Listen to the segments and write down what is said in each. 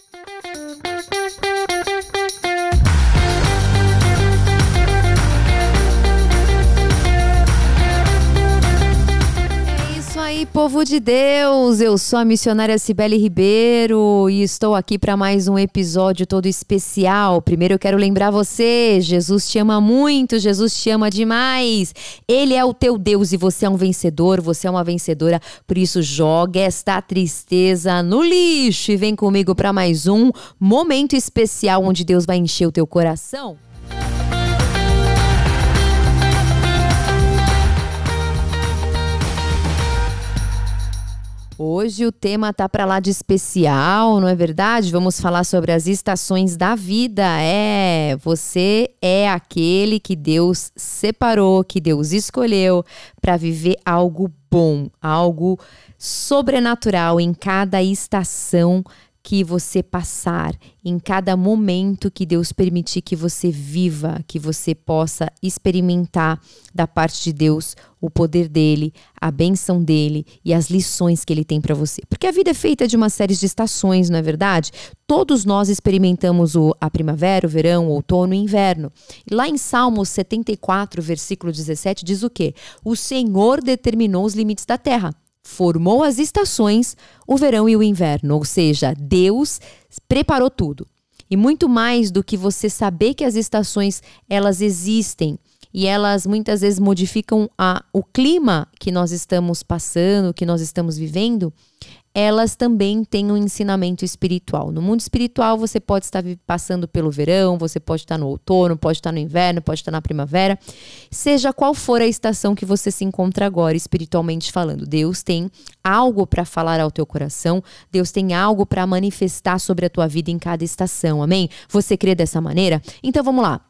Thank you. Povo de Deus! Eu sou a missionária Cibele Ribeiro e estou aqui para mais um episódio todo especial. Primeiro eu quero lembrar você: Jesus te ama muito, Jesus te ama demais. Ele é o teu Deus e você é um vencedor, você é uma vencedora. Por isso, joga esta tristeza no lixo e vem comigo para mais um momento especial onde Deus vai encher o teu coração. Hoje o tema tá para lá de especial, não é verdade? Vamos falar sobre as estações da vida. É, você é aquele que Deus separou, que Deus escolheu para viver algo bom, algo sobrenatural em cada estação que você passar, em cada momento que Deus permitir que você viva, que você possa experimentar da parte de Deus o poder dele, a benção dele e as lições que ele tem para você. Porque a vida é feita de uma série de estações, não é verdade? Todos nós experimentamos o, a primavera, o verão, o outono e o inverno. Lá em Salmos 74, versículo 17, diz o quê? O Senhor determinou os limites da terra formou as estações, o verão e o inverno, ou seja, Deus preparou tudo. E muito mais do que você saber que as estações elas existem e elas muitas vezes modificam a, o clima que nós estamos passando, que nós estamos vivendo, elas também têm um ensinamento espiritual. No mundo espiritual, você pode estar passando pelo verão, você pode estar no outono, pode estar no inverno, pode estar na primavera. Seja qual for a estação que você se encontra agora, espiritualmente falando, Deus tem algo para falar ao teu coração, Deus tem algo para manifestar sobre a tua vida em cada estação. Amém? Você crê dessa maneira? Então vamos lá.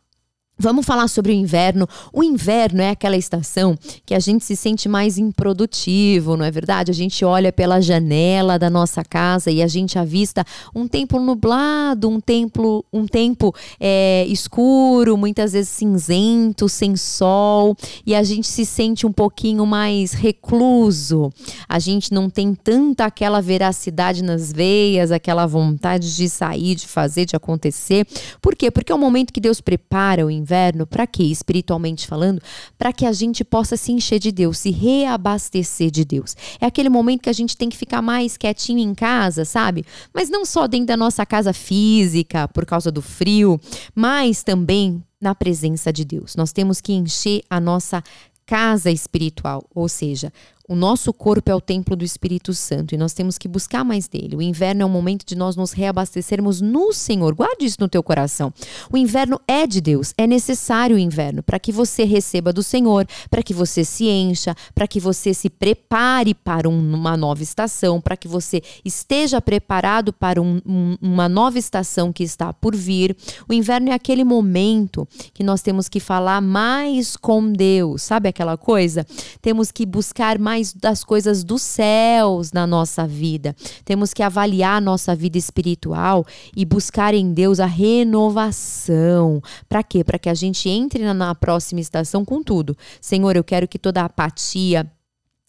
Vamos falar sobre o inverno. O inverno é aquela estação que a gente se sente mais improdutivo, não é verdade? A gente olha pela janela da nossa casa e a gente avista um tempo nublado, um tempo, um tempo é, escuro, muitas vezes cinzento, sem sol, e a gente se sente um pouquinho mais recluso. A gente não tem tanta aquela veracidade nas veias, aquela vontade de sair, de fazer, de acontecer. Por quê? Porque é o momento que Deus prepara o inverno inverno, para quê? Espiritualmente falando, para que a gente possa se encher de Deus, se reabastecer de Deus. É aquele momento que a gente tem que ficar mais quietinho em casa, sabe? Mas não só dentro da nossa casa física, por causa do frio, mas também na presença de Deus. Nós temos que encher a nossa casa espiritual, ou seja, o nosso corpo é o templo do Espírito Santo e nós temos que buscar mais dele. O inverno é o momento de nós nos reabastecermos no Senhor. Guarde isso no teu coração. O inverno é de Deus, é necessário o inverno para que você receba do Senhor, para que você se encha, para que você se prepare para um, uma nova estação, para que você esteja preparado para um, um, uma nova estação que está por vir. O inverno é aquele momento que nós temos que falar mais com Deus, sabe aquela coisa? Temos que buscar mais das coisas dos céus na nossa vida. Temos que avaliar a nossa vida espiritual e buscar em Deus a renovação. Para quê? Para que a gente entre na, na próxima estação com tudo. Senhor, eu quero que toda apatia,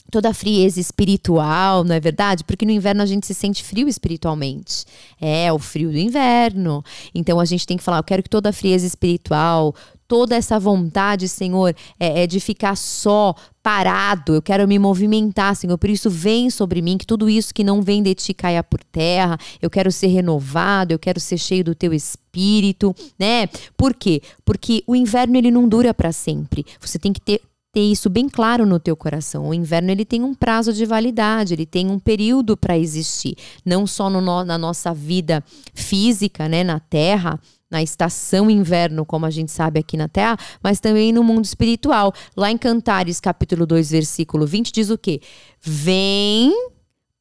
toda a frieza espiritual, não é verdade? Porque no inverno a gente se sente frio espiritualmente. É, o frio do inverno. Então a gente tem que falar, eu quero que toda a frieza espiritual, toda essa vontade, Senhor, é, é, de ficar só, parado. Eu quero me movimentar, Senhor. Por isso, vem sobre mim, que tudo isso que não vem de ti caia por terra. Eu quero ser renovado, eu quero ser cheio do teu espírito, né? Por quê? Porque o inverno ele não dura para sempre. Você tem que ter ter isso bem claro no teu coração. O inverno ele tem um prazo de validade, ele tem um período para existir, não só no, na nossa vida física, né, na Terra, na estação inverno, como a gente sabe aqui na Terra, mas também no mundo espiritual. Lá em Cantares, capítulo 2, versículo 20, diz o quê? Vem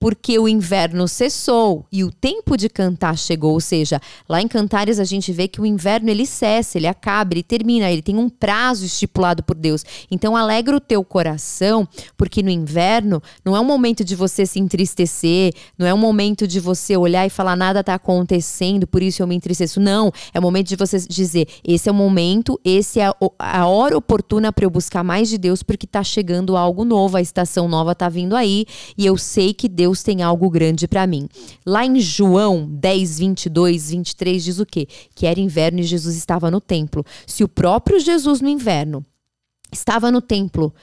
porque o inverno cessou e o tempo de cantar chegou, ou seja, lá em Cantares a gente vê que o inverno ele cessa, ele acaba, ele termina, ele tem um prazo estipulado por Deus. Então alegra o teu coração, porque no inverno não é um momento de você se entristecer, não é um momento de você olhar e falar nada está acontecendo, por isso eu me entristeço. Não, é o momento de você dizer, esse é o momento, esse é a hora oportuna para eu buscar mais de Deus, porque está chegando algo novo, a estação nova está vindo aí, e eu sei que Deus Deus tem algo grande para mim. Lá em João 10, 22, 23 diz o quê? Que era inverno e Jesus estava no templo. Se o próprio Jesus no inverno estava no templo,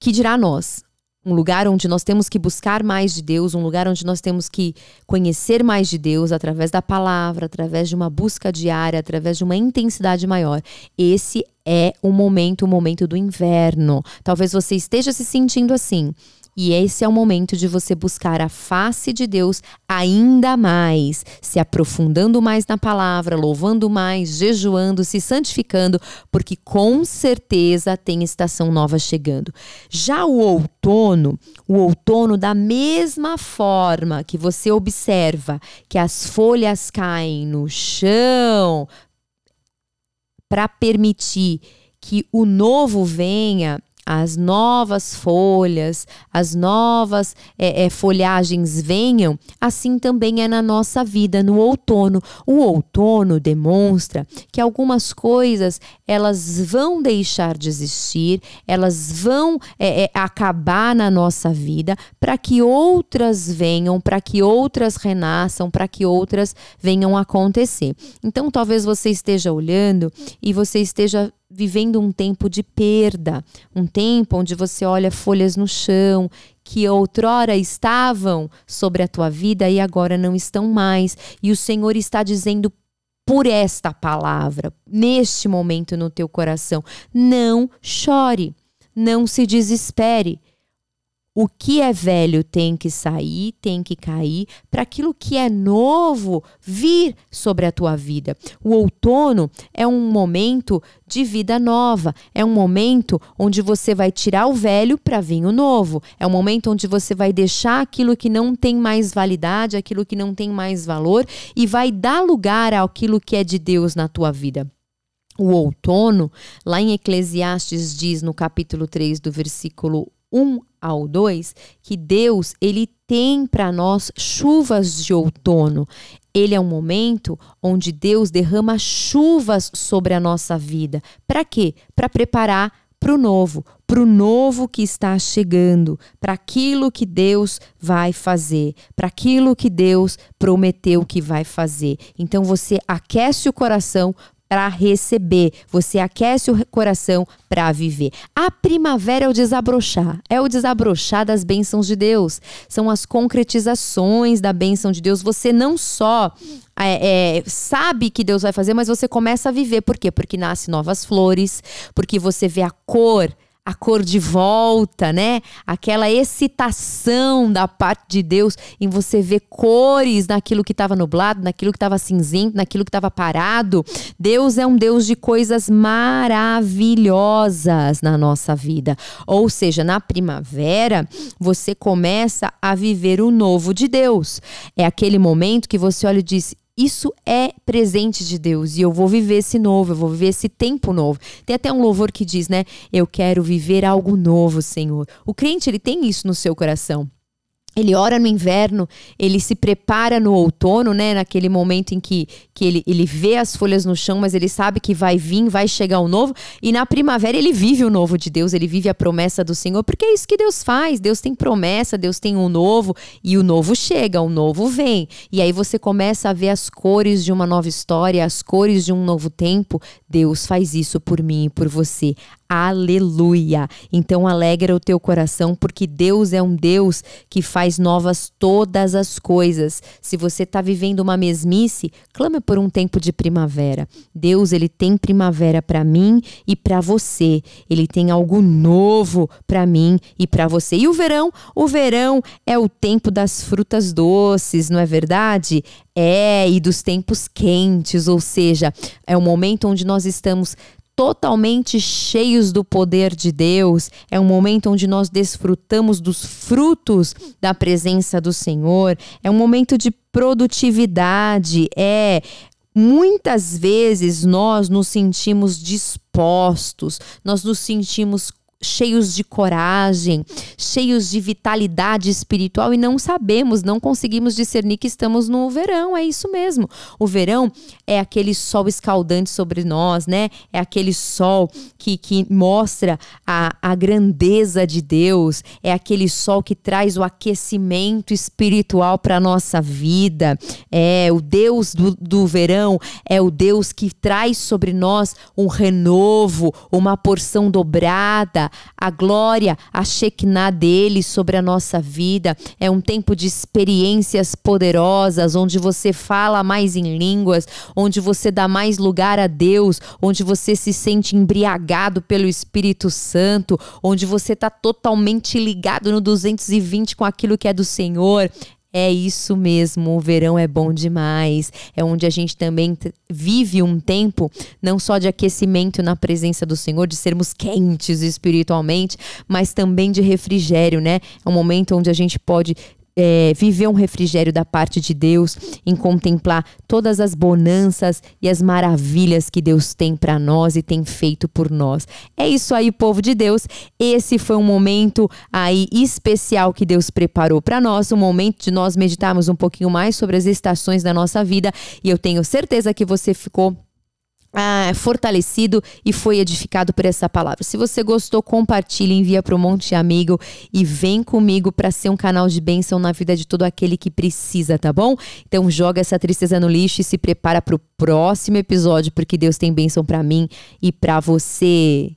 que dirá nós? um lugar onde nós temos que buscar mais de Deus, um lugar onde nós temos que conhecer mais de Deus através da palavra, através de uma busca diária, através de uma intensidade maior. Esse é o momento, o momento do inverno. Talvez você esteja se sentindo assim. E esse é o momento de você buscar a face de Deus ainda mais, se aprofundando mais na palavra, louvando mais, jejuando, se santificando, porque com certeza tem estação nova chegando. Já o outono, o outono, da mesma forma que você observa que as folhas caem no chão para permitir que o novo venha, as novas folhas, as novas é, é, folhagens venham, assim também é na nossa vida no outono. O outono demonstra que algumas coisas elas vão deixar de existir, elas vão é, é acabar na nossa vida para que outras venham, para que outras renasçam, para que outras venham acontecer. Então, talvez você esteja olhando e você esteja vivendo um tempo de perda, um tempo onde você olha folhas no chão que outrora estavam sobre a tua vida e agora não estão mais, e o Senhor está dizendo por esta palavra, neste momento no teu coração, não chore, não se desespere. O que é velho tem que sair, tem que cair, para aquilo que é novo vir sobre a tua vida. O outono é um momento de vida nova, é um momento onde você vai tirar o velho para vir o novo, é um momento onde você vai deixar aquilo que não tem mais validade, aquilo que não tem mais valor e vai dar lugar àquilo que é de Deus na tua vida o outono, lá em Eclesiastes diz no capítulo 3 do versículo 1 ao 2 que Deus ele tem para nós chuvas de outono. Ele é um momento onde Deus derrama chuvas sobre a nossa vida. Para quê? Para preparar para o novo, para o novo que está chegando, para aquilo que Deus vai fazer, para aquilo que Deus prometeu que vai fazer. Então você aquece o coração para receber, você aquece o coração para viver. A primavera é o desabrochar, é o desabrochar das bênçãos de Deus, são as concretizações da bênção de Deus. Você não só é, é, sabe que Deus vai fazer, mas você começa a viver. Por quê? Porque nascem novas flores, porque você vê a cor a cor de volta, né? Aquela excitação da parte de Deus em você ver cores naquilo que estava nublado, naquilo que estava cinzento, naquilo que estava parado. Deus é um Deus de coisas maravilhosas na nossa vida. Ou seja, na primavera, você começa a viver o novo de Deus. É aquele momento que você olha e diz: isso é presente de Deus e eu vou viver esse novo, eu vou viver esse tempo novo. Tem até um louvor que diz, né? Eu quero viver algo novo, Senhor. O crente, ele tem isso no seu coração. Ele ora no inverno, ele se prepara no outono, né? Naquele momento em que, que ele, ele vê as folhas no chão, mas ele sabe que vai vir, vai chegar o novo. E na primavera ele vive o novo de Deus, ele vive a promessa do Senhor, porque é isso que Deus faz. Deus tem promessa, Deus tem um novo, e o novo chega, o novo vem. E aí você começa a ver as cores de uma nova história, as cores de um novo tempo. Deus faz isso por mim e por você. Aleluia! Então alegra o teu coração, porque Deus é um Deus que faz novas todas as coisas. Se você está vivendo uma mesmice, clame por um tempo de primavera. Deus, ele tem primavera para mim e para você. Ele tem algo novo para mim e para você. E o verão? O verão é o tempo das frutas doces, não é verdade? É, e dos tempos quentes, ou seja, é o momento onde nós estamos totalmente cheios do poder de Deus. É um momento onde nós desfrutamos dos frutos da presença do Senhor. É um momento de produtividade. É Muitas vezes nós nos sentimos dispostos, nós nos sentimos cheios de coragem, cheios de vitalidade espiritual e não sabemos, não conseguimos discernir que estamos no verão. É isso mesmo. O verão é aquele sol escaldante sobre nós, né? É aquele sol que, que mostra a, a grandeza de Deus, é aquele sol que traz o aquecimento espiritual para a nossa vida. É o Deus do, do verão, é o Deus que traz sobre nós um renovo, uma porção dobrada a glória, a Shekinah dele sobre a nossa vida. É um tempo de experiências poderosas, onde você fala mais em línguas, onde você dá mais lugar a Deus, onde você se sente embriagado pelo Espírito Santo, onde você está totalmente ligado no 220 com aquilo que é do Senhor. É isso mesmo, o verão é bom demais. É onde a gente também vive um tempo não só de aquecimento na presença do Senhor, de sermos quentes espiritualmente, mas também de refrigério, né? É um momento onde a gente pode é, viver um refrigério da parte de Deus, em contemplar todas as bonanças e as maravilhas que Deus tem para nós e tem feito por nós. É isso aí, povo de Deus. Esse foi um momento aí especial que Deus preparou para nós, um momento de nós meditarmos um pouquinho mais sobre as estações da nossa vida e eu tenho certeza que você ficou ah, fortalecido e foi edificado por essa palavra. Se você gostou, compartilhe, envia para um monte de amigo e vem comigo para ser um canal de bênção na vida de todo aquele que precisa, tá bom? Então joga essa tristeza no lixo e se prepara para o próximo episódio, porque Deus tem bênção para mim e para você.